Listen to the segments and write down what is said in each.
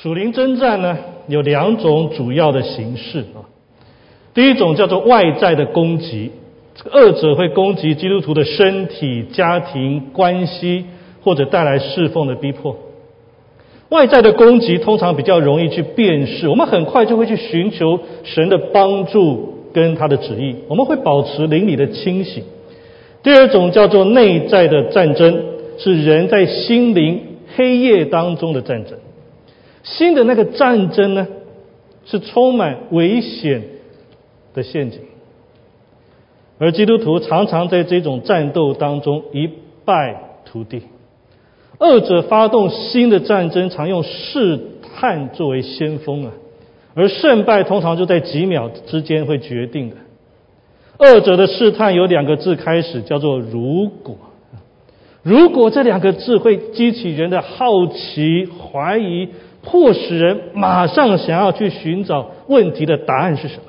属灵征战呢，有两种主要的形式啊。第一种叫做外在的攻击，这个恶者会攻击基督徒的身体、家庭关系，或者带来侍奉的逼迫。外在的攻击通常比较容易去辨识，我们很快就会去寻求神的帮助跟他的旨意，我们会保持灵里的清醒。第二种叫做内在的战争，是人在心灵黑夜当中的战争。新的那个战争呢，是充满危险的陷阱，而基督徒常常在这种战斗当中一败涂地。二者发动新的战争，常用试探作为先锋啊，而胜败通常就在几秒之间会决定的。二者的试探有两个字开始，叫做“如果”。如果这两个字会激起人的好奇、怀疑。迫使人马上想要去寻找问题的答案是什么？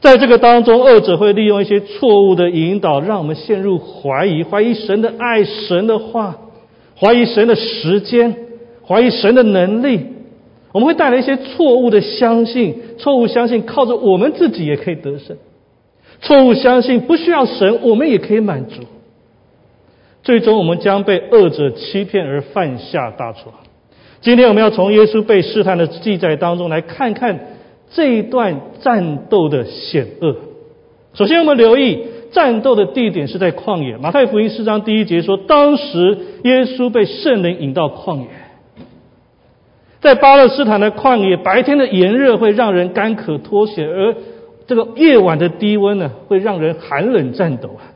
在这个当中，二者会利用一些错误的引导，让我们陷入怀疑，怀疑神的爱、神的话，怀疑神的时间，怀疑神的能力。我们会带来一些错误的相信，错误相信靠着我们自己也可以得胜，错误相信不需要神，我们也可以满足。最终，我们将被恶者欺骗而犯下大错。今天我们要从耶稣被试探的记载当中来看看这一段战斗的险恶。首先，我们留意战斗的地点是在旷野。马太福音四章第一节说，当时耶稣被圣灵引到旷野，在巴勒斯坦的旷野，白天的炎热会让人干渴脱血，而这个夜晚的低温呢，会让人寒冷颤抖啊。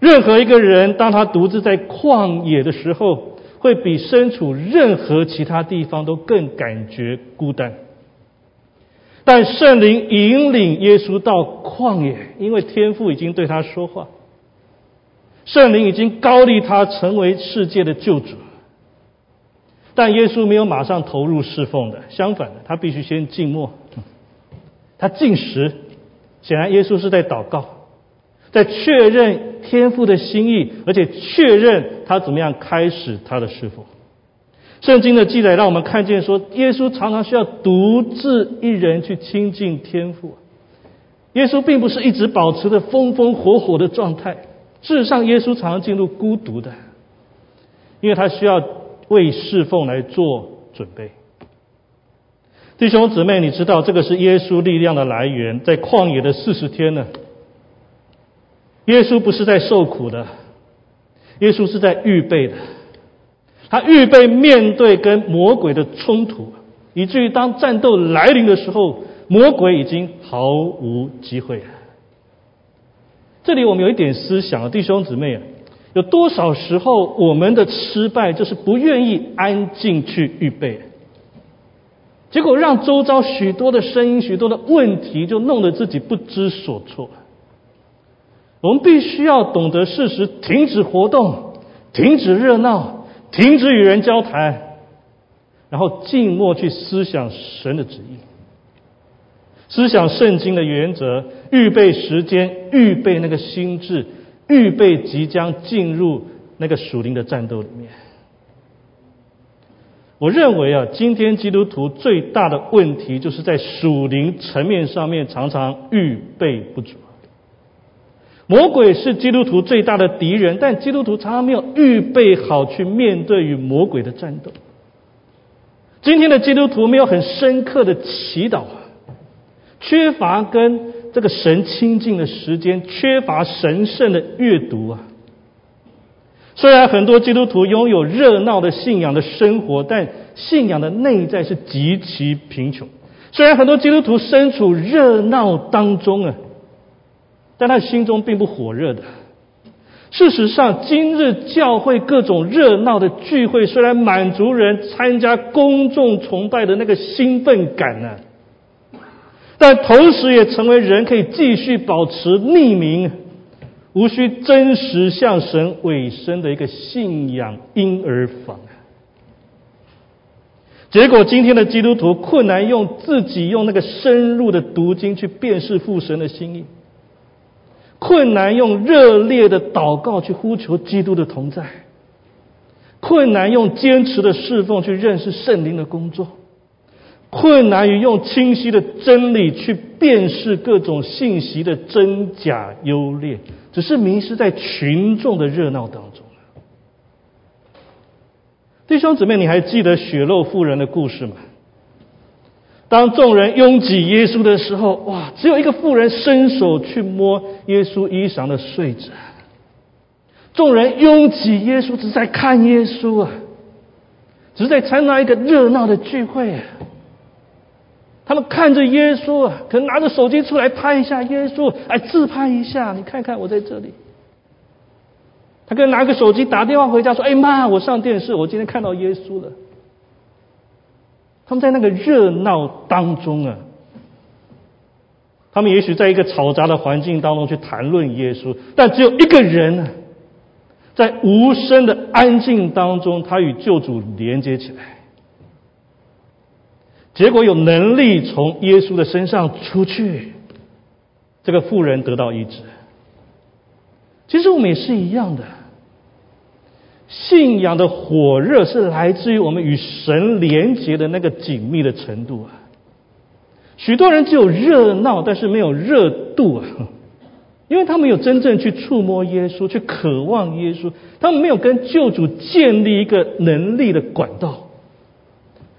任何一个人，当他独自在旷野的时候，会比身处任何其他地方都更感觉孤单，但圣灵引领耶稣到旷野，因为天父已经对他说话，圣灵已经高立他成为世界的救主。但耶稣没有马上投入侍奉的，相反的，他必须先静默，他进食。显然，耶稣是在祷告。在确认天父的心意，而且确认他怎么样开始他的师傅。圣经的记载让我们看见说，耶稣常常需要独自一人去亲近天父。耶稣并不是一直保持着风风火火的状态，事实上，耶稣常常进入孤独的，因为他需要为侍奉来做准备。弟兄姊妹，你知道这个是耶稣力量的来源，在旷野的四十天呢？耶稣不是在受苦的，耶稣是在预备的。他预备面对跟魔鬼的冲突，以至于当战斗来临的时候，魔鬼已经毫无机会。这里我们有一点思想啊，弟兄姊妹啊，有多少时候我们的失败就是不愿意安静去预备，结果让周遭许多的声音、许多的问题，就弄得自己不知所措。我们必须要懂得适时停止活动，停止热闹，停止与人交谈，然后静默去思想神的旨意，思想圣经的原则，预备时间，预备那个心智，预备即将进入那个属灵的战斗里面。我认为啊，今天基督徒最大的问题，就是在属灵层面上面常常预备不足。魔鬼是基督徒最大的敌人，但基督徒常常没有预备好去面对与魔鬼的战斗。今天的基督徒没有很深刻的祈祷，缺乏跟这个神亲近的时间，缺乏神圣的阅读啊。虽然很多基督徒拥有热闹的信仰的生活，但信仰的内在是极其贫穷。虽然很多基督徒身处热闹当中啊。但他心中并不火热的。事实上，今日教会各种热闹的聚会，虽然满足人参加公众崇拜的那个兴奋感呢，但同时也成为人可以继续保持匿名、无需真实向神委身的一个信仰婴儿房。结果，今天的基督徒困难用自己用那个深入的读经去辨识父神的心意。困难用热烈的祷告去呼求基督的同在，困难用坚持的侍奉去认识圣灵的工作，困难于用清晰的真理去辨识各种信息的真假优劣，只是迷失在群众的热闹当中。弟兄姊妹，你还记得血肉妇人的故事吗？当众人拥挤耶稣的时候，哇，只有一个妇人伸手去摸耶稣衣裳的碎子。众人拥挤耶稣，只是在看耶稣啊，只是在参加一个热闹的聚会。他们看着耶稣啊，可能拿着手机出来拍一下耶稣，哎，自拍一下，你看看我在这里。他可能拿个手机打电话回家说：“哎妈，我上电视，我今天看到耶稣了。”他们在那个热闹当中啊，他们也许在一个嘈杂的环境当中去谈论耶稣，但只有一个人啊，在无声的安静当中，他与救主连接起来，结果有能力从耶稣的身上出去，这个妇人得到医治。其实我们也是一样的。信仰的火热是来自于我们与神连结的那个紧密的程度啊。许多人只有热闹，但是没有热度啊，因为他们有真正去触摸耶稣，去渴望耶稣，他们没有跟救主建立一个能力的管道。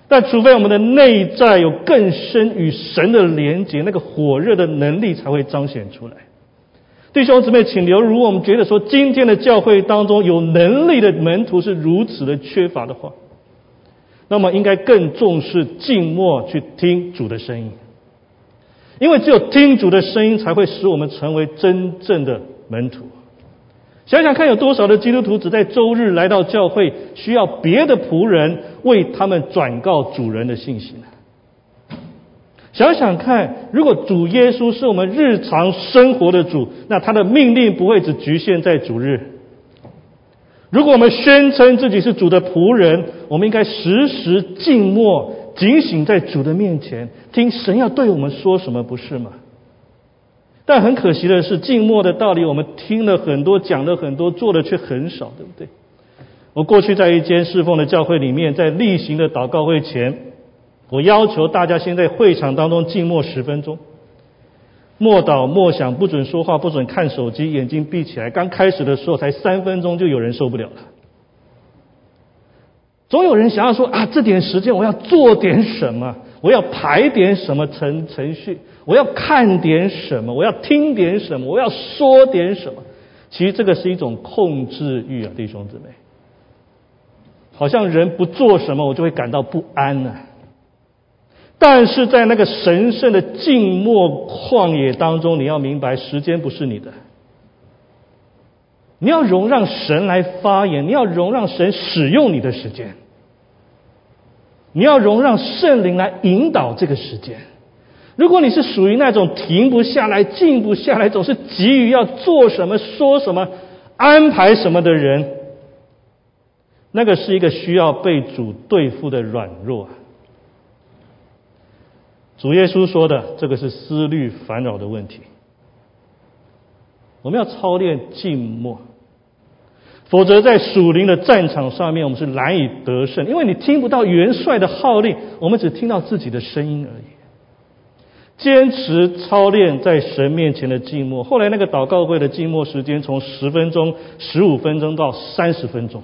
但除非我们的内在有更深与神的连结，那个火热的能力才会彰显出来。弟兄姊妹，请留。如果我们觉得说今天的教会当中有能力的门徒是如此的缺乏的话，那么应该更重视静默去听主的声音，因为只有听主的声音，才会使我们成为真正的门徒。想想看，有多少的基督徒只在周日来到教会，需要别的仆人为他们转告主人的信息呢？想想看，如果主耶稣是我们日常生活的主，那他的命令不会只局限在主日。如果我们宣称自己是主的仆人，我们应该时时静默、警醒在主的面前，听神要对我们说什么，不是吗？但很可惜的是，静默的道理我们听了很多，讲了很多，做的却很少，对不对？我过去在一间侍奉的教会里面，在例行的祷告会前。我要求大家先在会场当中静默十分钟，默祷默想，不准说话，不准看手机，眼睛闭起来。刚开始的时候才三分钟，就有人受不了了。总有人想要说啊，这点时间我要做点什么，我要排点什么程程序，我要看点什么，我要听点什么，我要说点什么。其实这个是一种控制欲啊，弟兄姊妹。好像人不做什么，我就会感到不安呢。但是在那个神圣的静默旷野当中，你要明白，时间不是你的。你要容让神来发言，你要容让神使用你的时间，你要容让圣灵来引导这个时间。如果你是属于那种停不下来、静不下来、总是急于要做什么、说什么、安排什么的人，那个是一个需要被主对付的软弱。主耶稣说的，这个是思虑烦恼的问题。我们要操练静默，否则在属灵的战场上面，我们是难以得胜。因为你听不到元帅的号令，我们只听到自己的声音而已。坚持操练在神面前的静默。后来那个祷告会的静默时间，从十分钟、十五分钟到三十分钟。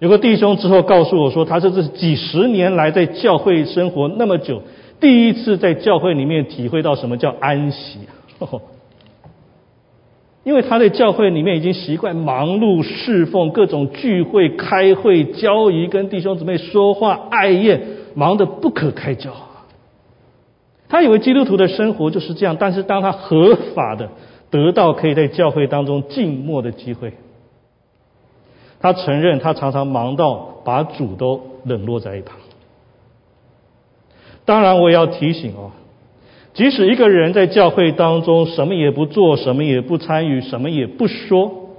有个弟兄之后告诉我说，他这是几十年来在教会生活那么久，第一次在教会里面体会到什么叫安息。因为他在教会里面已经习惯忙碌侍奉、各种聚会、开会、交谊、跟弟兄姊妹说话、爱宴，忙得不可开交。他以为基督徒的生活就是这样，但是当他合法的得到可以在教会当中静默的机会。他承认，他常常忙到把主都冷落在一旁。当然，我也要提醒哦，即使一个人在教会当中什么也不做，什么也不参与，什么也不说，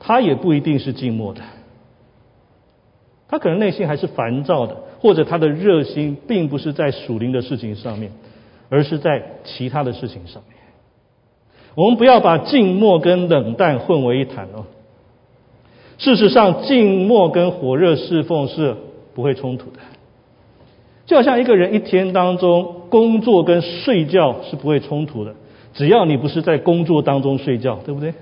他也不一定是静默的。他可能内心还是烦躁的，或者他的热心并不是在属灵的事情上面，而是在其他的事情上面。我们不要把静默跟冷淡混为一谈哦。事实上，静默跟火热侍奉是不会冲突的。就好像一个人一天当中工作跟睡觉是不会冲突的，只要你不是在工作当中睡觉，对不对？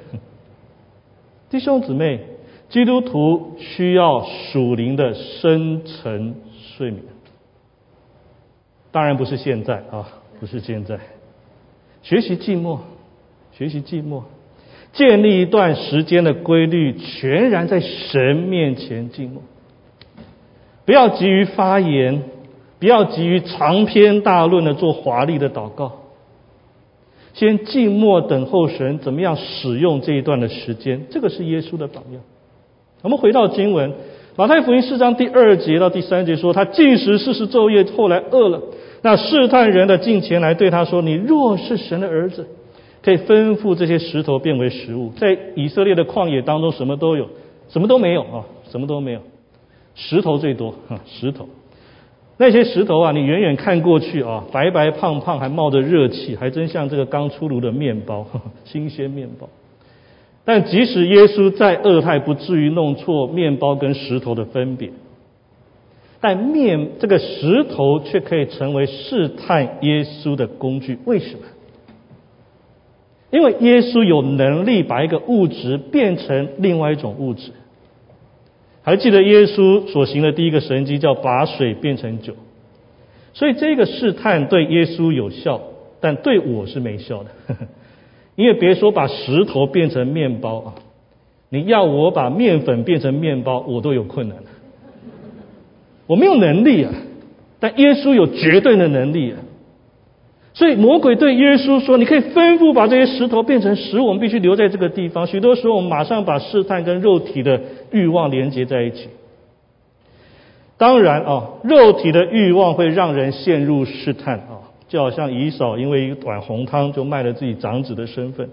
弟兄姊妹，基督徒需要属灵的深层睡眠，当然不是现在啊，不是现在。学习寂寞，学习寂寞，建立一段时间的规律，全然在神面前静默，不要急于发言。不要急于长篇大论的做华丽的祷告，先静默等候神怎么样使用这一段的时间，这个是耶稣的榜样。我们回到经文，马太福音四章第二节到第三节说，他进食四十昼夜，后来饿了，那试探人的进前来对他说：“你若是神的儿子，可以吩咐这些石头变为食物。”在以色列的旷野当中，什么都有，什么都没有啊，什么都没有，石头最多，石头。那些石头啊，你远远看过去啊，白白胖胖，还冒着热气，还真像这个刚出炉的面包，新鲜面包。但即使耶稣再饿，他不至于弄错面包跟石头的分别。但面这个石头却可以成为试探耶稣的工具，为什么？因为耶稣有能力把一个物质变成另外一种物质。还记得耶稣所行的第一个神迹，叫把水变成酒。所以这个试探对耶稣有效，但对我是没效的。因为别说把石头变成面包啊，你要我把面粉变成面包，我都有困难。我没有能力啊，但耶稣有绝对的能力啊。所以魔鬼对耶稣说：“你可以吩咐把这些石头变成食物，我们必须留在这个地方。”许多时候，我们马上把试探跟肉体的欲望连接在一起。当然啊，肉体的欲望会让人陷入试探啊，就好像以扫因为一碗红汤就卖了自己长子的身份。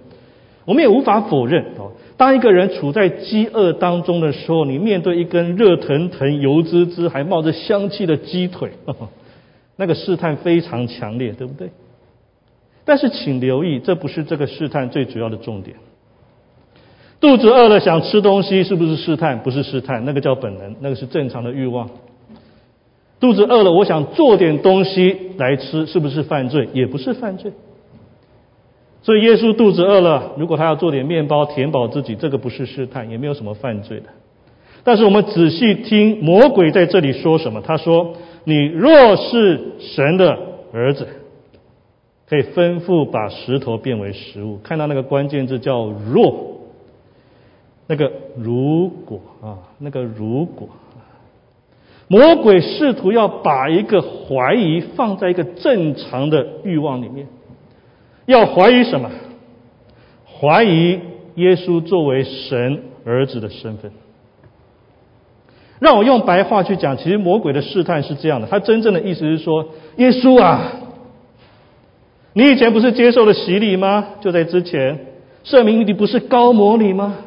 我们也无法否认啊，当一个人处在饥饿当中的时候，你面对一根热腾腾、油滋滋还冒着香气的鸡腿，那个试探非常强烈，对不对？但是请留意，这不是这个试探最主要的重点。肚子饿了想吃东西，是不是试探？不是试探，那个叫本能，那个是正常的欲望。肚子饿了，我想做点东西来吃，是不是犯罪？也不是犯罪。所以耶稣肚子饿了，如果他要做点面包填饱自己，这个不是试探，也没有什么犯罪的。但是我们仔细听魔鬼在这里说什么？他说：“你若是神的儿子。”可以吩咐把石头变为食物。看到那个关键字叫“若”，那个如果啊，那个如果，魔鬼试图要把一个怀疑放在一个正常的欲望里面，要怀疑什么？怀疑耶稣作为神儿子的身份。让我用白话去讲，其实魔鬼的试探是这样的，他真正的意思是说，耶稣啊。你以前不是接受了洗礼吗？就在之前，圣明你不是高摩你吗？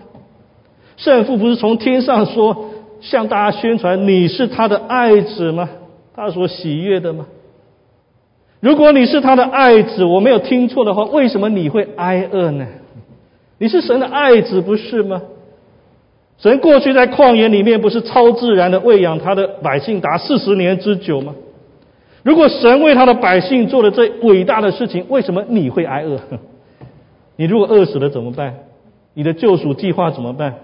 圣父不是从天上说向大家宣传你是他的爱子吗？他所喜悦的吗？如果你是他的爱子，我没有听错的话，为什么你会挨饿呢？你是神的爱子不是吗？神过去在旷野里面不是超自然的喂养他的百姓达四十年之久吗？如果神为他的百姓做了这伟大的事情，为什么你会挨饿？你如果饿死了怎么办？你的救赎计划怎么办？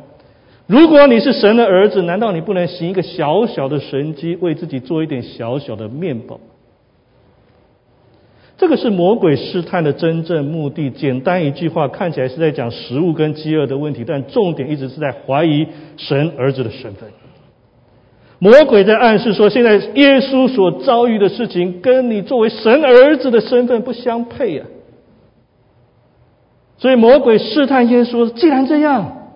如果你是神的儿子，难道你不能行一个小小的神迹，为自己做一点小小的面包？这个是魔鬼试探的真正目的。简单一句话，看起来是在讲食物跟饥饿的问题，但重点一直是在怀疑神儿子的身份。魔鬼在暗示说，现在耶稣所遭遇的事情，跟你作为神儿子的身份不相配啊！所以魔鬼试探耶稣，既然这样，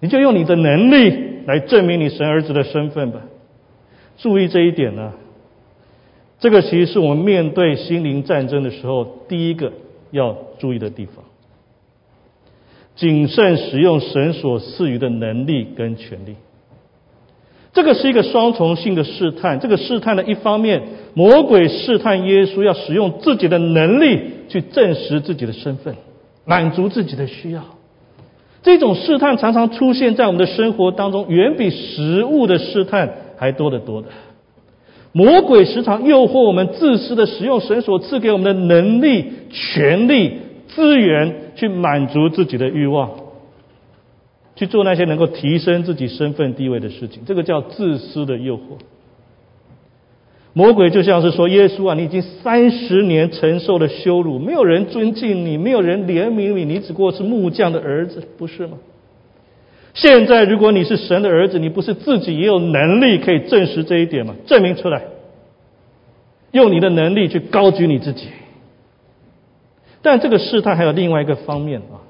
你就用你的能力来证明你神儿子的身份吧。注意这一点呢，这个其实是我们面对心灵战争的时候第一个要注意的地方：谨慎使用神所赐予的能力跟权力。这个是一个双重性的试探。这个试探的一方面，魔鬼试探耶稣要使用自己的能力去证实自己的身份，满足自己的需要。这种试探常常出现在我们的生活当中，远比食物的试探还多得多的。魔鬼时常诱惑我们自私的使用神所赐给我们的能力、权力、资源，去满足自己的欲望，去做那些能够提升自己身份地位的事情。这个叫自私的诱惑。魔鬼就像是说：“耶稣啊，你已经三十年承受了羞辱，没有人尊敬你，没有人怜悯你，你只不过是木匠的儿子，不是吗？现在如果你是神的儿子，你不是自己也有能力可以证实这一点吗？证明出来，用你的能力去高举你自己。但这个试探还有另外一个方面啊，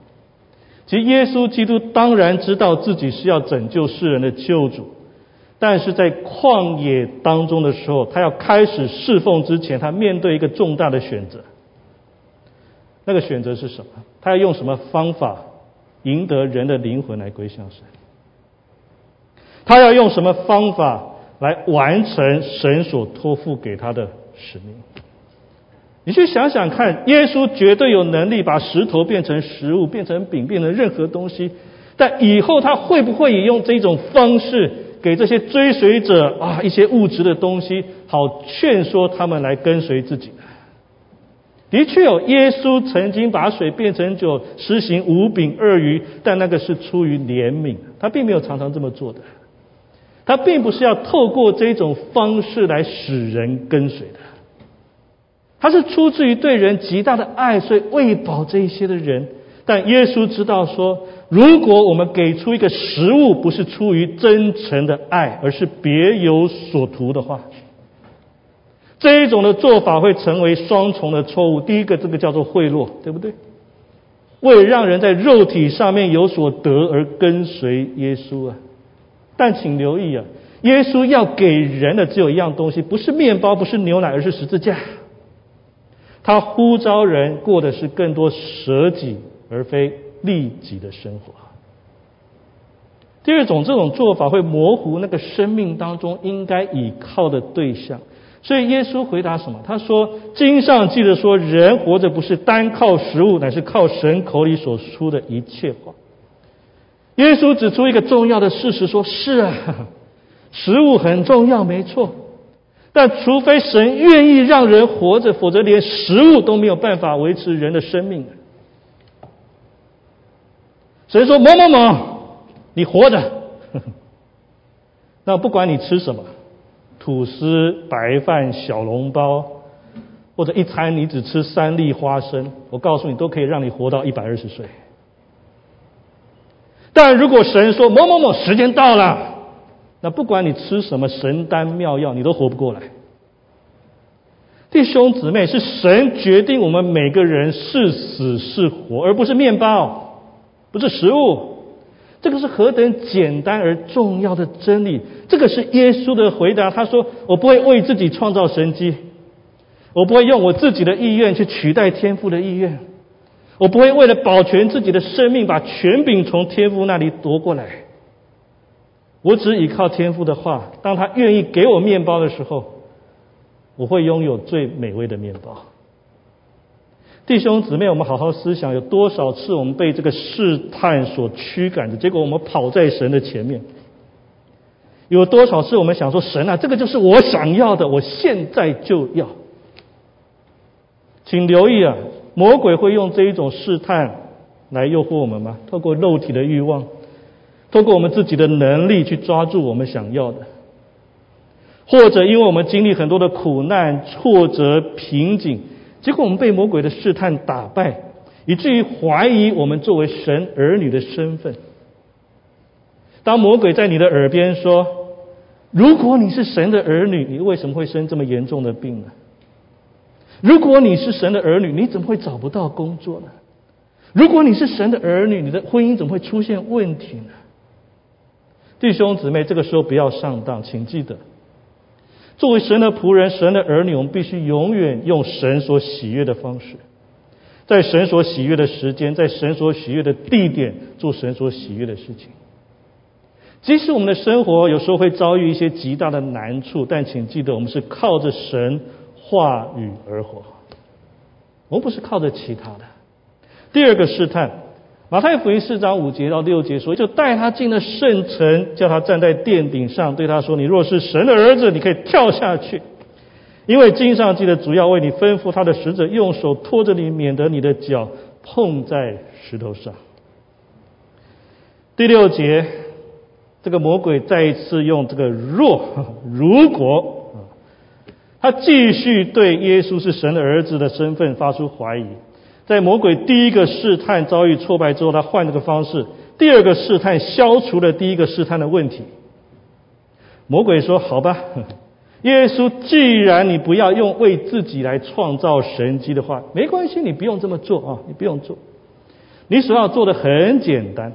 其实耶稣基督当然知道自己是要拯救世人的救主。”但是在旷野当中的时候，他要开始侍奉之前，他面对一个重大的选择。那个选择是什么？他要用什么方法赢得人的灵魂来归向神？他要用什么方法来完成神所托付给他的使命？你去想想看，耶稣绝对有能力把石头变成食物，变成饼，变成任何东西。但以后他会不会也用这种方式？给这些追随者啊一些物质的东西，好劝说他们来跟随自己。的确有，耶稣曾经把水变成酒，实行五饼二鱼，但那个是出于怜悯，他并没有常常这么做的。他并不是要透过这种方式来使人跟随的，他是出自于对人极大的爱，所以喂饱这一些的人。但耶稣知道说。如果我们给出一个食物，不是出于真诚的爱，而是别有所图的话，这一种的做法会成为双重的错误。第一个，这个叫做贿赂，对不对？为让人在肉体上面有所得而跟随耶稣啊！但请留意啊，耶稣要给人的只有一样东西，不是面包，不是牛奶，而是十字架。他呼召人过的是更多舍己，而非。利己的生活。第二种，这种做法会模糊那个生命当中应该倚靠的对象。所以耶稣回答什么？他说：“经上记得说，人活着不是单靠食物，乃是靠神口里所出的一切话。”耶稣指出一个重要的事实，说是啊，食物很重要，没错。但除非神愿意让人活着，否则连食物都没有办法维持人的生命。神说某某某，你活着，那不管你吃什么，吐司、白饭、小笼包，或者一餐你只吃三粒花生，我告诉你都可以让你活到一百二十岁。但如果神说某某某时间到了，那不管你吃什么神丹妙药，你都活不过来。弟兄姊妹，是神决定我们每个人是死是活，而不是面包。不是食物，这个是何等简单而重要的真理。这个是耶稣的回答。他说：“我不会为自己创造神机，我不会用我自己的意愿去取代天父的意愿，我不会为了保全自己的生命把权柄从天父那里夺过来。我只依靠天父的话。当他愿意给我面包的时候，我会拥有最美味的面包。”弟兄姊妹，我们好好思想，有多少次我们被这个试探所驱赶的？结果我们跑在神的前面。有多少次我们想说：“神啊，这个就是我想要的，我现在就要。”请留意啊，魔鬼会用这一种试探来诱惑我们吗？透过肉体的欲望，透过我们自己的能力去抓住我们想要的，或者因为我们经历很多的苦难、挫折、瓶颈。结果我们被魔鬼的试探打败，以至于怀疑我们作为神儿女的身份。当魔鬼在你的耳边说：“如果你是神的儿女，你为什么会生这么严重的病呢？如果你是神的儿女，你怎么会找不到工作呢？如果你是神的儿女，你的婚姻怎么会出现问题呢？”弟兄姊妹，这个时候不要上当，请记得。作为神的仆人、神的儿女，我们必须永远用神所喜悦的方式，在神所喜悦的时间，在神所喜悦的地点，做神所喜悦的事情。即使我们的生活有时候会遭遇一些极大的难处，但请记得，我们是靠着神话语而活，我们不是靠着其他的。第二个试探，马太福音四章五节到六节说，就带他进了圣城，叫他站在殿顶上，对他说：“你若是神的儿子，你可以跳下去，因为经上记得主要为你吩咐他的使者用手托着你，免得你的脚碰在石头上。”第六节，这个魔鬼再一次用这个“若”如果，他继续对耶稣是神的儿子的身份发出怀疑。在魔鬼第一个试探遭遇挫败之后，他换了个方式。第二个试探消除了第一个试探的问题。魔鬼说：“好吧，耶稣，既然你不要用为自己来创造神迹的话，没关系，你不用这么做啊，你不用做。你所要做的很简单，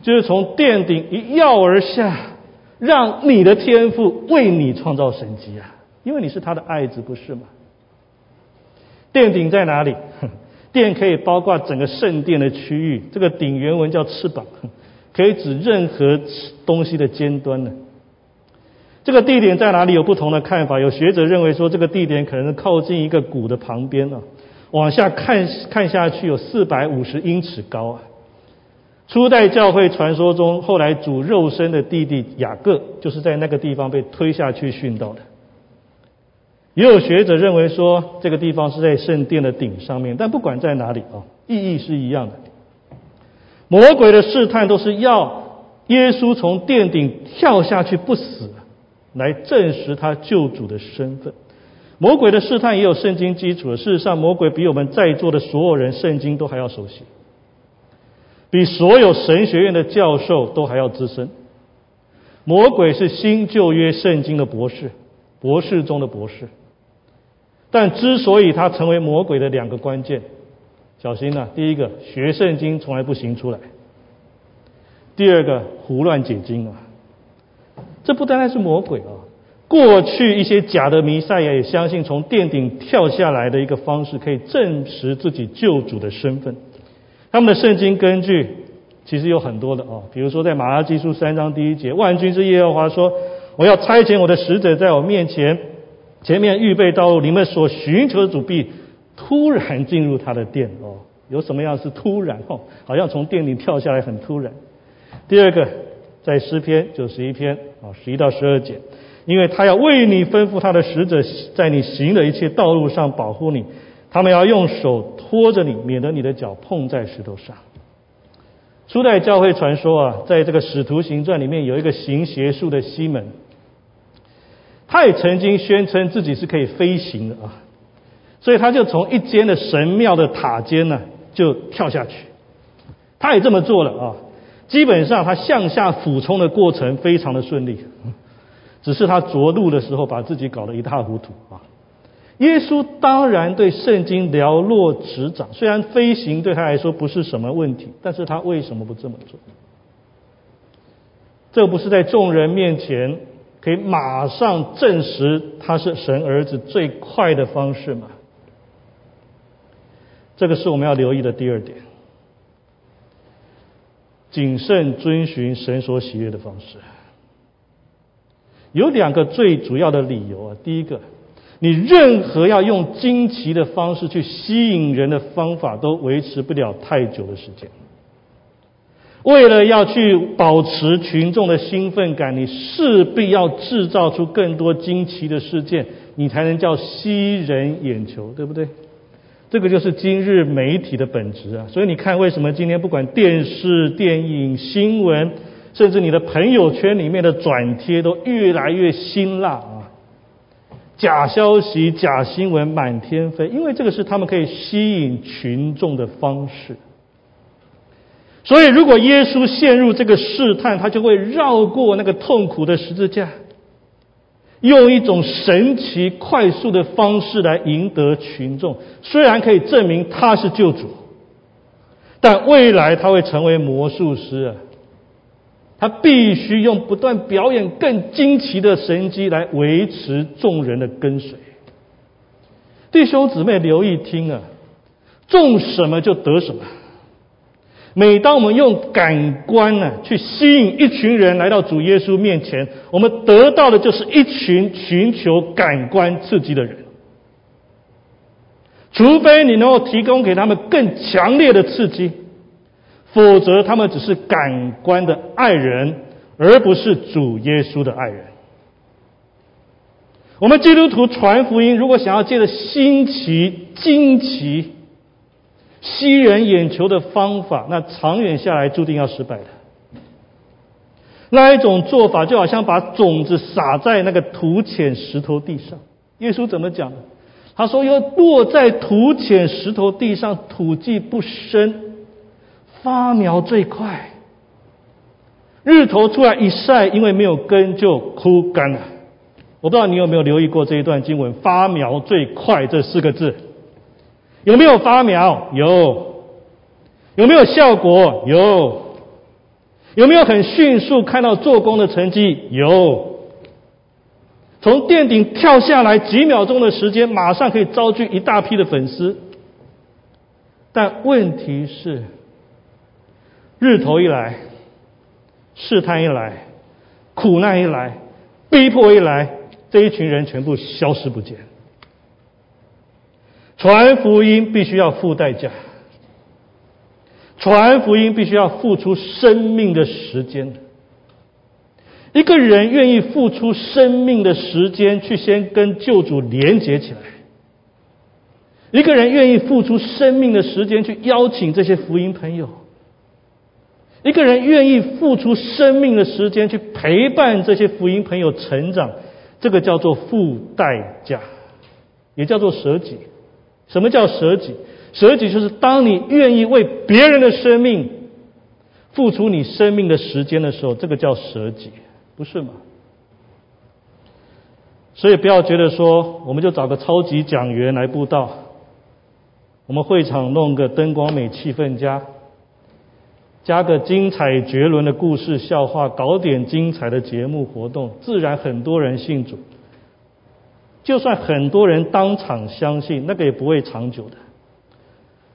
就是从殿顶一跃而下，让你的天赋为你创造神迹啊，因为你是他的爱子，不是吗？殿顶在哪里？”殿可以包括整个圣殿的区域，这个顶原文叫翅膀，可以指任何东西的尖端呢。这个地点在哪里有不同的看法，有学者认为说这个地点可能是靠近一个谷的旁边啊，往下看看下去有四百五十英尺高啊。初代教会传说中，后来主肉身的弟弟雅各就是在那个地方被推下去殉道的。也有学者认为说，这个地方是在圣殿的顶上面，但不管在哪里啊，意义是一样的。魔鬼的试探都是要耶稣从殿顶跳下去不死，来证实他救主的身份。魔鬼的试探也有圣经基础的。事实上，魔鬼比我们在座的所有人圣经都还要熟悉，比所有神学院的教授都还要资深。魔鬼是新旧约圣经的博士，博士中的博士。但之所以他成为魔鬼的两个关键，小心呐！第一个，学圣经从来不行出来；第二个，胡乱解经啊！这不单单是魔鬼啊，过去一些假的弥赛亚也相信从殿顶跳下来的一个方式可以证实自己救主的身份。他们的圣经根据其实有很多的啊，比如说在马拉基书三章第一节，万军之耶和华说：“我要差遣我的使者在我面前。”前面预备道路，你们所寻求的主必突然进入他的殿哦。有什么样是突然哦？好像从殿里跳下来很突然。第二个，在诗篇九十一篇啊十一到十二节，因为他要为你吩咐他的使者，在你行的一切道路上保护你，他们要用手托着你，免得你的脚碰在石头上。初代教会传说啊，在这个使徒行传里面有一个行邪术的西门。他也曾经宣称自己是可以飞行的啊，所以他就从一间的神庙的塔尖呢就跳下去，他也这么做了啊。基本上他向下俯冲的过程非常的顺利，只是他着陆的时候把自己搞得一塌糊涂啊。耶稣当然对圣经了若指掌，虽然飞行对他来说不是什么问题，但是他为什么不这么做？这不是在众人面前。可以马上证实他是神儿子最快的方式嘛？这个是我们要留意的第二点。谨慎遵循神所喜悦的方式，有两个最主要的理由啊。第一个，你任何要用惊奇的方式去吸引人的方法，都维持不了太久的时间。为了要去保持群众的兴奋感，你势必要制造出更多惊奇的事件，你才能叫吸人眼球，对不对？这个就是今日媒体的本质啊！所以你看，为什么今天不管电视、电影、新闻，甚至你的朋友圈里面的转贴都越来越辛辣啊？假消息、假新闻满天飞，因为这个是他们可以吸引群众的方式。所以，如果耶稣陷入这个试探，他就会绕过那个痛苦的十字架，用一种神奇快速的方式来赢得群众。虽然可以证明他是救主，但未来他会成为魔术师啊！他必须用不断表演更惊奇的神迹来维持众人的跟随。弟兄姊妹，留意听啊！种什么就得什么。每当我们用感官呢去吸引一群人来到主耶稣面前，我们得到的就是一群寻求感官刺激的人。除非你能够提供给他们更强烈的刺激，否则他们只是感官的爱人，而不是主耶稣的爱人。我们基督徒传福音，如果想要借着新奇、惊奇、吸人眼球的方法，那长远下来注定要失败的。那一种做法，就好像把种子撒在那个土浅石头地上。耶稣怎么讲？他说：“要落在土浅石头地上，土迹不深，发苗最快。日头出来一晒，因为没有根，就枯干了。”我不知道你有没有留意过这一段经文“发苗最快”这四个字，有没有发苗？有。有没有效果？有。有没有很迅速看到做工的成绩？有。从殿顶跳下来几秒钟的时间，马上可以招聚一大批的粉丝。但问题是，日头一来，试探一来，苦难一来，逼迫一来，这一群人全部消失不见。传福音必须要付代价。传福音必须要付出生命的时间。一个人愿意付出生命的时间去先跟救主连接起来，一个人愿意付出生命的时间去邀请这些福音朋友，一个人愿意付出生命的时间去陪伴这些福音朋友成长，这个叫做付代价，也叫做舍己。什么叫舍己？舍己就是当你愿意为别人的生命付出你生命的时间的时候，这个叫舍己，不是吗？所以不要觉得说，我们就找个超级讲员来布道，我们会场弄个灯光美、气氛佳，加个精彩绝伦的故事、笑话，搞点精彩的节目活动，自然很多人信主。就算很多人当场相信，那个也不会长久的。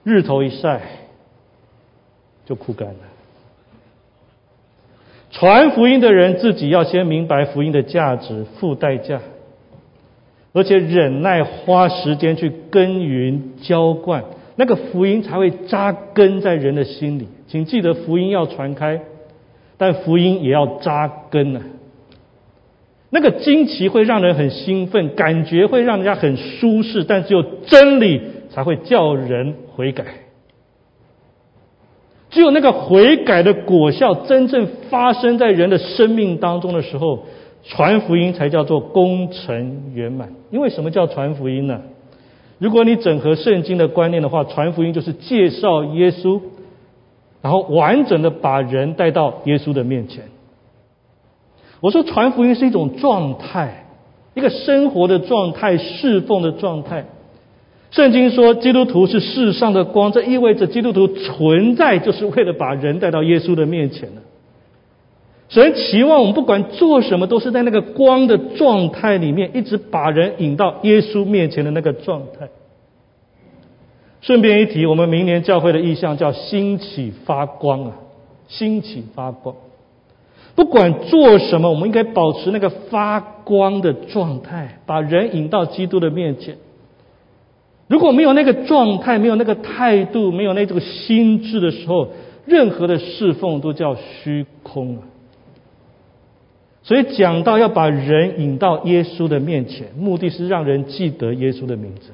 日头一晒，就枯干了。传福音的人自己要先明白福音的价值，付代价，而且忍耐花时间去耕耘浇灌，那个福音才会扎根在人的心里。请记得，福音要传开，但福音也要扎根啊。那个惊奇会让人很兴奋，感觉会让人家很舒适，但只有真理。才会叫人悔改。只有那个悔改的果效真正发生在人的生命当中的时候，传福音才叫做功成圆满。因为什么叫传福音呢？如果你整合圣经的观念的话，传福音就是介绍耶稣，然后完整的把人带到耶稣的面前。我说传福音是一种状态，一个生活的状态，侍奉的状态。圣经说，基督徒是世上的光，这意味着基督徒存在就是为了把人带到耶稣的面前的。神期望我们不管做什么，都是在那个光的状态里面，一直把人引到耶稣面前的那个状态。顺便一提，我们明年教会的意向叫“兴起发光”啊，“兴起发光”。不管做什么，我们应该保持那个发光的状态，把人引到基督的面前。如果没有那个状态，没有那个态度，没有那这个心智的时候，任何的侍奉都叫虚空啊。所以讲到要把人引到耶稣的面前，目的是让人记得耶稣的名字。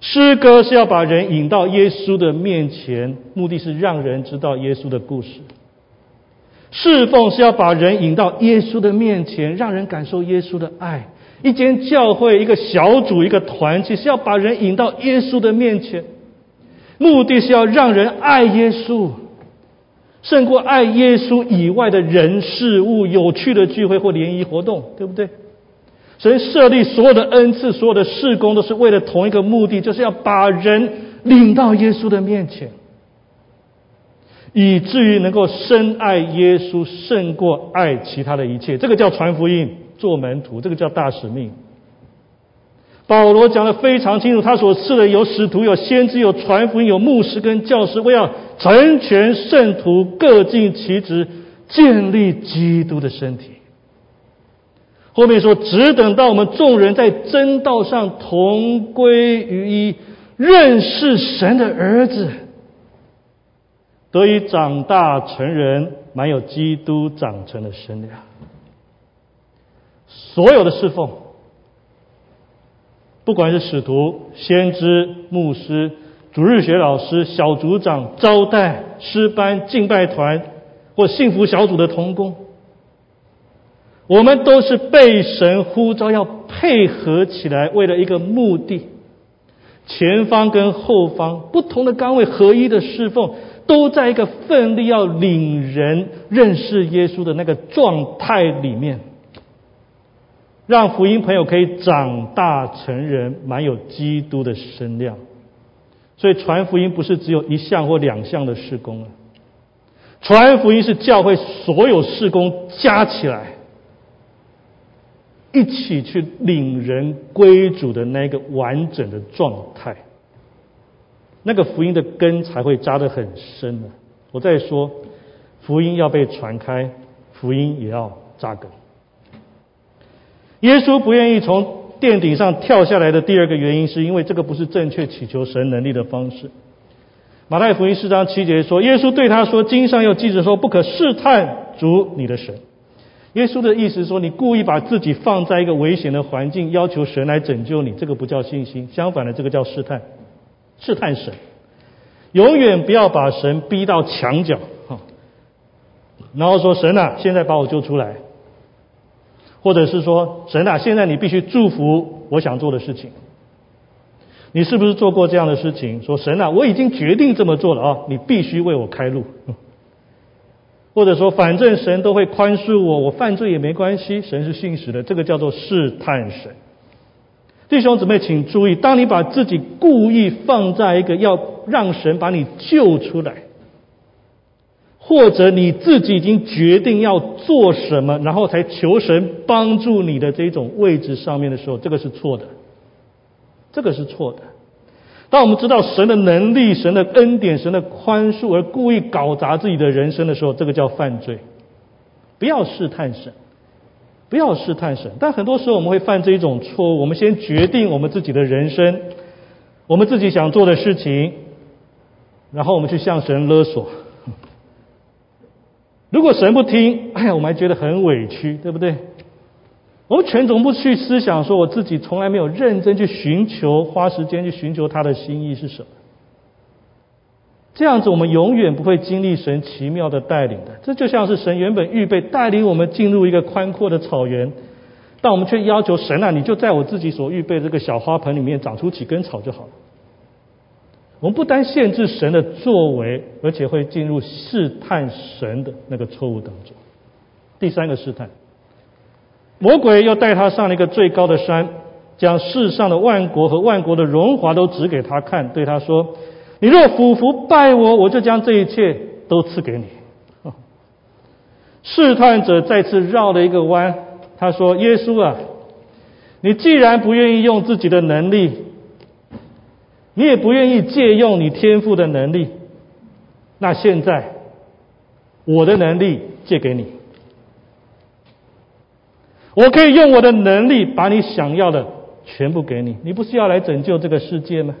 诗歌是要把人引到耶稣的面前，目的是让人知道耶稣的故事。侍奉是要把人引到耶稣的面前，让人感受耶稣的爱。一间教会，一个小组，一个团体，是要把人引到耶稣的面前，目的是要让人爱耶稣，胜过爱耶稣以外的人事物、有趣的聚会或联谊活动，对不对？所以设立所有的恩赐、所有的事工，都是为了同一个目的，就是要把人领到耶稣的面前，以至于能够深爱耶稣，胜过爱其他的一切。这个叫传福音。做门徒，这个叫大使命。保罗讲的非常清楚，他所赐的有使徒、有先知、有传福音、有牧师跟教师，为要成全圣徒，各尽其职，建立基督的身体。后面说，只等到我们众人在真道上同归于一，认识神的儿子，得以长大成人，满有基督长成的身量。所有的侍奉，不管是使徒、先知、牧师、主日学老师、小组长、招待、诗班、敬拜团或幸福小组的同工，我们都是被神呼召要配合起来，为了一个目的。前方跟后方不同的岗位合一的侍奉，都在一个奋力要领人认识耶稣的那个状态里面，让福音朋友可以长大成人，满有基督的身量。所以传福音不是只有一项或两项的事工啊，传福音是教会所有事工加起来。一起去领人归主的那个完整的状态，那个福音的根才会扎得很深呢。我再说，福音要被传开，福音也要扎根。耶稣不愿意从殿顶上跳下来的第二个原因，是因为这个不是正确祈求神能力的方式。马太福音四章七节说，耶稣对他说：“经上又记着说，不可试探主你的神。”耶稣的意思说，你故意把自己放在一个危险的环境，要求神来拯救你，这个不叫信心，相反的，这个叫试探，试探神。永远不要把神逼到墙角，哈，然后说神啊，现在把我救出来，或者是说神啊，现在你必须祝福我想做的事情。你是不是做过这样的事情？说神啊，我已经决定这么做了啊，你必须为我开路。或者说，反正神都会宽恕我，我犯罪也没关系。神是信实的，这个叫做试探神。弟兄姊妹，请注意，当你把自己故意放在一个要让神把你救出来，或者你自己已经决定要做什么，然后才求神帮助你的这种位置上面的时候，这个是错的，这个是错的。当我们知道神的能力、神的恩典、神的宽恕，而故意搞砸自己的人生的时候，这个叫犯罪。不要试探神，不要试探神。但很多时候我们会犯这一种错误：我们先决定我们自己的人生，我们自己想做的事情，然后我们去向神勒索。如果神不听，哎呀，我们还觉得很委屈，对不对？我们全总不去思想，说我自己从来没有认真去寻求，花时间去寻求他的心意是什么？这样子，我们永远不会经历神奇妙的带领的。这就像是神原本预备带领我们进入一个宽阔的草原，但我们却要求神啊，你就在我自己所预备这个小花盆里面长出几根草就好了。我们不单限制神的作为，而且会进入试探神的那个错误当中。第三个试探。魔鬼又带他上了一个最高的山，将世上的万国和万国的荣华都指给他看，对他说：“你若俯伏拜我，我就将这一切都赐给你。”试探者再次绕了一个弯，他说：“耶稣啊，你既然不愿意用自己的能力，你也不愿意借用你天赋的能力，那现在我的能力借给你。”我可以用我的能力把你想要的全部给你。你不是要来拯救这个世界吗？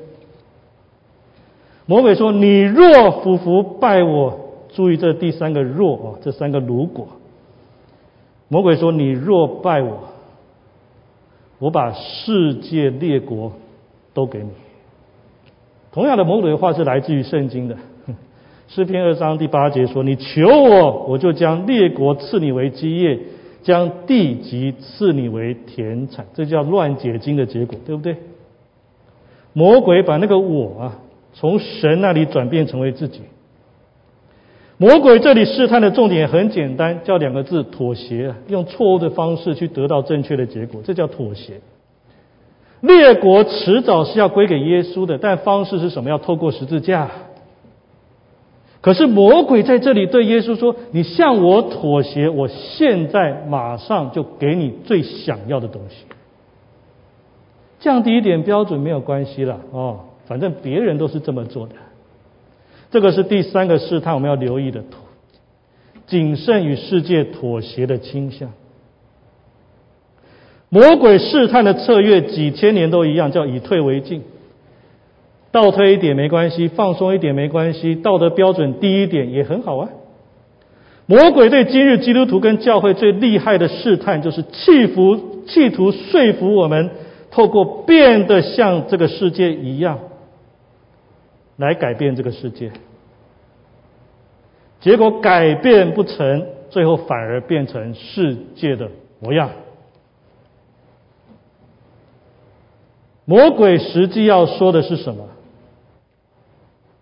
魔鬼说：“你若服服拜我，注意这第三个若啊，这三个如果。”魔鬼说：“你若拜我，我把世界列国都给你。”同样的魔鬼的话是来自于圣经的诗篇二章第八节说：“你求我，我就将列国赐你为基业。”将地级赐你为田产，这叫乱解经的结果，对不对？魔鬼把那个我啊，从神那里转变成为自己。魔鬼这里试探的重点很简单，叫两个字：妥协。用错误的方式去得到正确的结果，这叫妥协。列国迟早是要归给耶稣的，但方式是什么？要透过十字架。可是魔鬼在这里对耶稣说：“你向我妥协，我现在马上就给你最想要的东西。降低一点标准没有关系了哦，反正别人都是这么做的。这个是第三个试探，我们要留意的，谨慎与世界妥协的倾向。魔鬼试探的策略几千年都一样，叫以退为进。”倒退一点没关系，放松一点没关系，道德标准低一点也很好啊。魔鬼对今日基督徒跟教会最厉害的试探，就是企图企图说服我们，透过变得像这个世界一样，来改变这个世界。结果改变不成，最后反而变成世界的模样。魔鬼实际要说的是什么？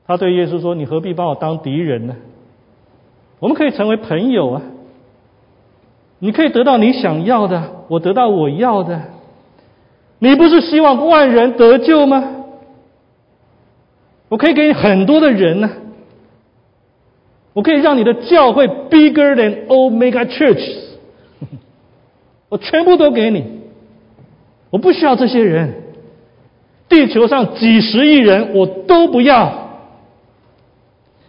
他对耶稣说：“你何必把我当敌人呢？我们可以成为朋友啊！你可以得到你想要的，我得到我要的。你不是希望万人得救吗？我可以给你很多的人呢，我可以让你的教会 bigger than Omega Church，我全部都给你，我不需要这些人。地球上几十亿人我都不要。”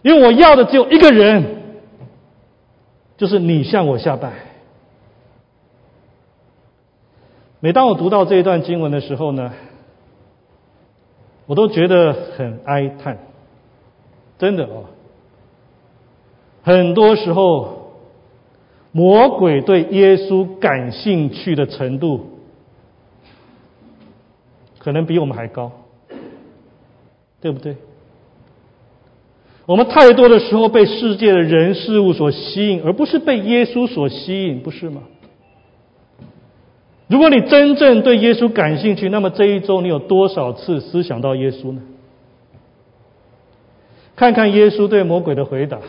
因为我要的只有一个人，就是你向我下拜。每当我读到这一段经文的时候呢，我都觉得很哀叹，真的哦。很多时候，魔鬼对耶稣感兴趣的程度，可能比我们还高，对不对？我们太多的时候被世界的人事物所吸引，而不是被耶稣所吸引，不是吗？如果你真正对耶稣感兴趣，那么这一周你有多少次思想到耶稣呢？看看耶稣对魔鬼的回答。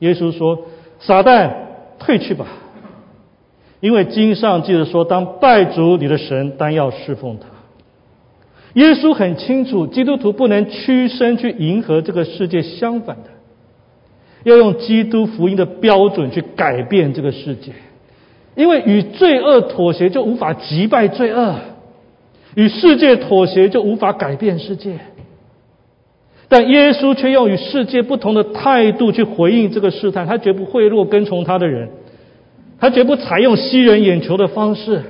耶稣说：“撒旦，退去吧，因为经上记着说，当拜主你的神，当要侍奉他。”耶稣很清楚，基督徒不能屈身去迎合这个世界，相反的，要用基督福音的标准去改变这个世界。因为与罪恶妥协，就无法击败罪恶；与世界妥协，就无法改变世界。但耶稣却用与世界不同的态度去回应这个试探，他绝不贿赂跟从他的人，他绝不采用吸人眼球的方式。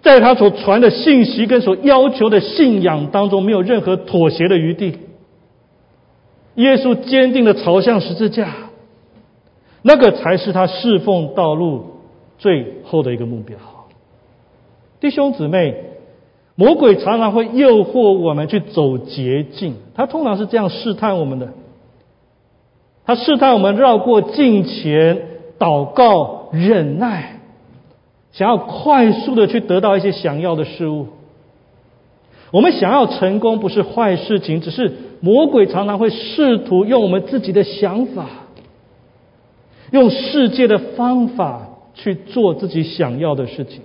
在他所传的信息跟所要求的信仰当中，没有任何妥协的余地。耶稣坚定的朝向十字架，那个才是他侍奉道路最后的一个目标。弟兄姊妹，魔鬼常常会诱惑我们去走捷径，他通常是这样试探我们的。他试探我们绕过近前祷告忍耐。想要快速的去得到一些想要的事物，我们想要成功不是坏事情，只是魔鬼常常会试图用我们自己的想法，用世界的方法去做自己想要的事情，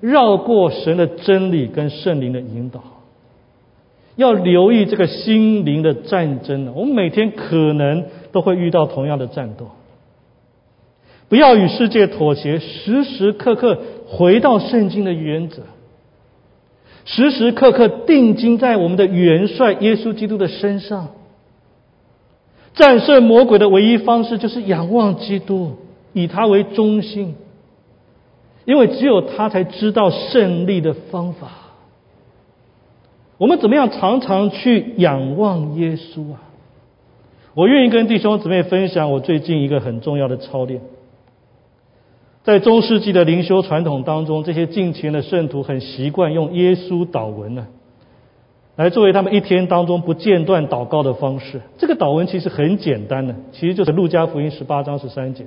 绕过神的真理跟圣灵的引导。要留意这个心灵的战争呢我们每天可能都会遇到同样的战斗。不要与世界妥协，时时刻刻回到圣经的原则，时时刻刻定睛在我们的元帅耶稣基督的身上。战胜魔鬼的唯一方式就是仰望基督，以他为中心，因为只有他才知道胜利的方法。我们怎么样常常去仰望耶稣啊？我愿意跟弟兄姊妹分享我最近一个很重要的操练。在中世纪的灵修传统当中，这些敬虔的圣徒很习惯用耶稣祷文呢，来作为他们一天当中不间断祷告的方式。这个祷文其实很简单的，其实就是路加福音十八章十三节，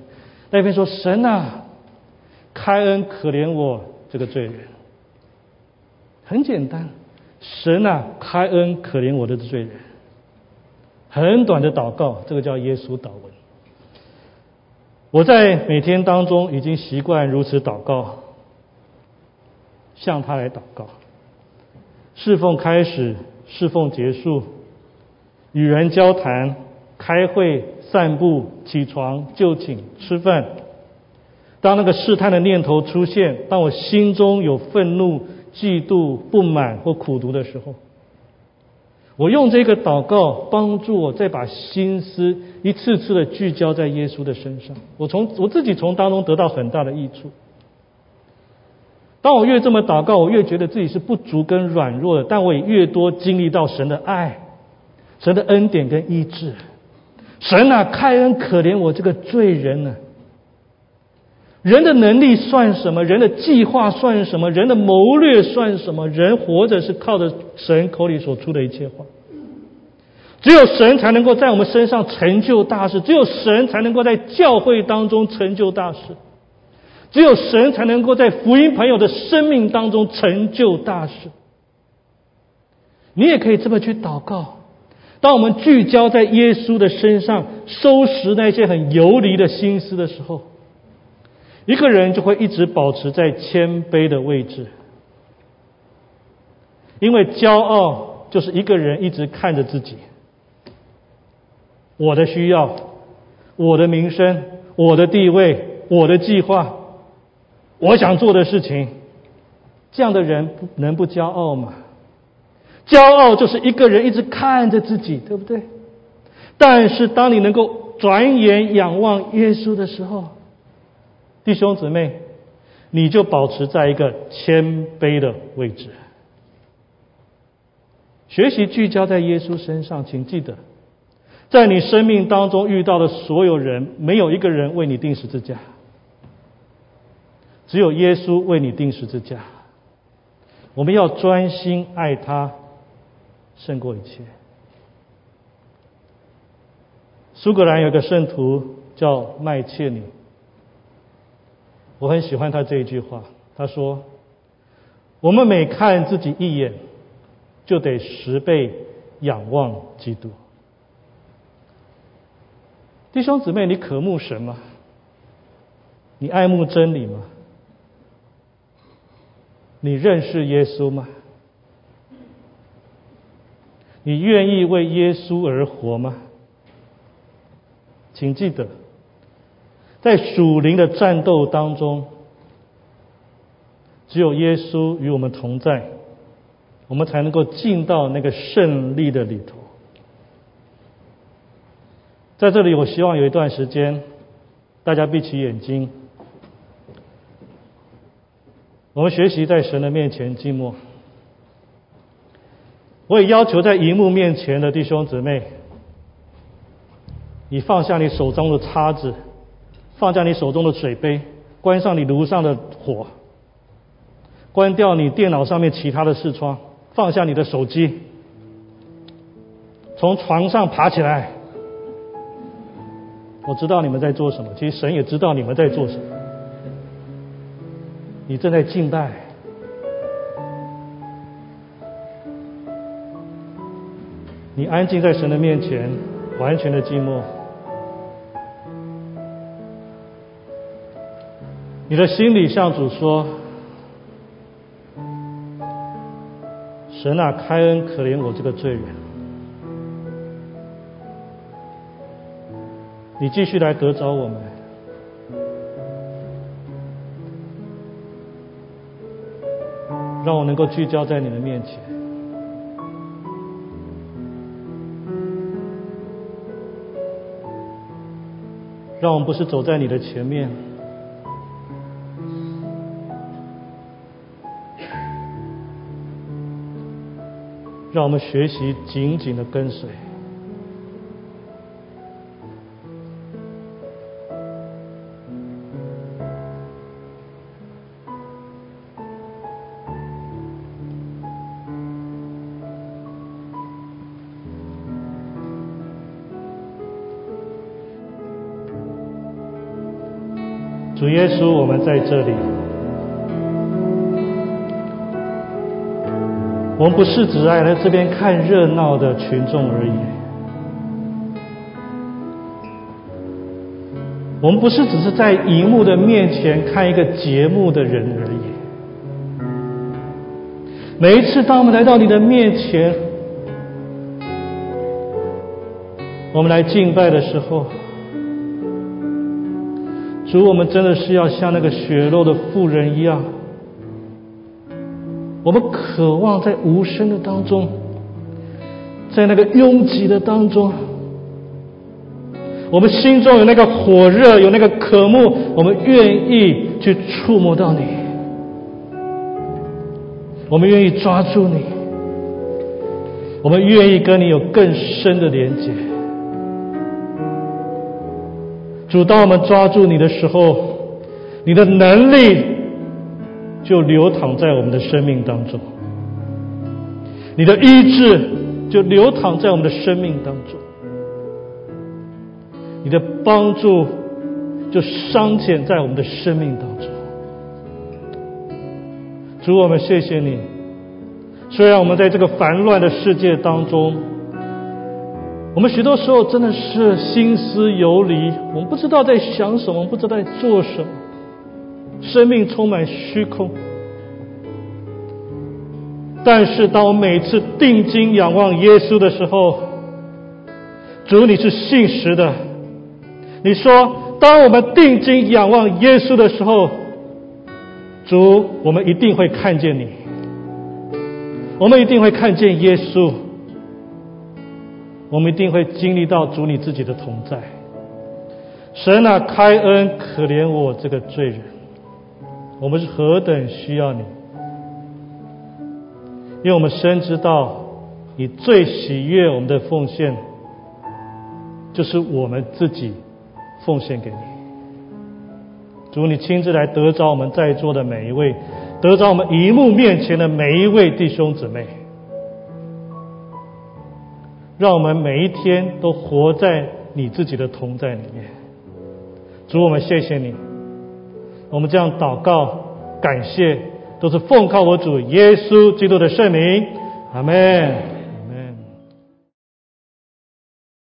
那边说：“神啊，开恩可怜我这个罪人。”很简单，神啊，开恩可怜我的罪人。很短的祷告，这个叫耶稣祷文。我在每天当中已经习惯如此祷告，向他来祷告。侍奉开始，侍奉结束，与人交谈、开会、散步、起床、就寝、吃饭。当那个试探的念头出现，当我心中有愤怒、嫉妒、不满或苦读的时候。我用这个祷告帮助我，再把心思一次次的聚焦在耶稣的身上。我从我自己从当中得到很大的益处。当我越这么祷告，我越觉得自己是不足跟软弱的，但我也越多经历到神的爱、神的恩典跟医治。神啊，开恩可怜我这个罪人呢？人的能力算什么？人的计划算什么？人的谋略算什么？人活着是靠着神口里所出的一切话。只有神才能够在我们身上成就大事，只有神才能够在教会当中成就大事，只有神才能够在福音朋友的生命当中成就大事。你也可以这么去祷告。当我们聚焦在耶稣的身上，收拾那些很游离的心思的时候，一个人就会一直保持在谦卑的位置，因为骄傲就是一个人一直看着自己。我的需要，我的名声，我的地位，我的计划，我想做的事情，这样的人能不骄傲吗？骄傲就是一个人一直看着自己，对不对？但是当你能够转眼仰望耶稣的时候，弟兄姊妹，你就保持在一个谦卑的位置，学习聚焦在耶稣身上，请记得。在你生命当中遇到的所有人，没有一个人为你定十字架，只有耶稣为你定十字架。我们要专心爱他，胜过一切。苏格兰有个圣徒叫麦切尼，我很喜欢他这一句话。他说：“我们每看自己一眼，就得十倍仰望基督。”弟兄姊妹，你渴慕神吗？你爱慕真理吗？你认识耶稣吗？你愿意为耶稣而活吗？请记得，在属灵的战斗当中，只有耶稣与我们同在，我们才能够进到那个胜利的里头。在这里，我希望有一段时间，大家闭起眼睛，我们学习在神的面前寂寞。我也要求在荧幕面前的弟兄姊妹，你放下你手中的叉子，放下你手中的水杯，关上你炉上的火，关掉你电脑上面其他的视窗，放下你的手机，从床上爬起来。我知道你们在做什么，其实神也知道你们在做什么。你正在敬拜，你安静在神的面前，完全的寂寞。你的心里向主说：“神啊，开恩可怜我这个罪人。”你继续来得着我们，让我能够聚焦在你的面前，让我们不是走在你的前面，让我们学习紧紧的跟随。主耶稣，我们在这里，我们不是只爱来这边看热闹的群众而已，我们不是只是在荧幕的面前看一个节目的人而已。每一次当我们来到你的面前，我们来敬拜的时候。主，我们真的是要像那个血肉的妇人一样，我们渴望在无声的当中，在那个拥挤的当中，我们心中有那个火热，有那个渴慕，我们愿意去触摸到你。我们愿意抓住你，我们愿意跟你有更深的连接。主，当我们抓住你的时候，你的能力就流淌在我们的生命当中，你的医治就流淌在我们的生命当中，你的帮助就彰显在我们的生命当中。主，我们谢谢你。虽然我们在这个烦乱的世界当中，我们许多时候真的是心思游离，我们不知道在想什么，不知道在做什么，生命充满虚空。但是，当我每次定睛仰望耶稣的时候，主你是信实的。你说，当我们定睛仰望耶稣的时候，主，我们一定会看见你，我们一定会看见耶稣。我们一定会经历到主你自己的同在。神啊，开恩可怜我这个罪人。我们是何等需要你，因为我们深知道你最喜悦我们的奉献，就是我们自己奉献给你。主，你亲自来得着我们在座的每一位，得着我们荧幕面前的每一位弟兄姊妹。让我们每一天都活在你自己的同在里面。主，我们谢谢你。我们这样祷告、感谢，都是奉靠我主耶稣基督的圣灵。阿门。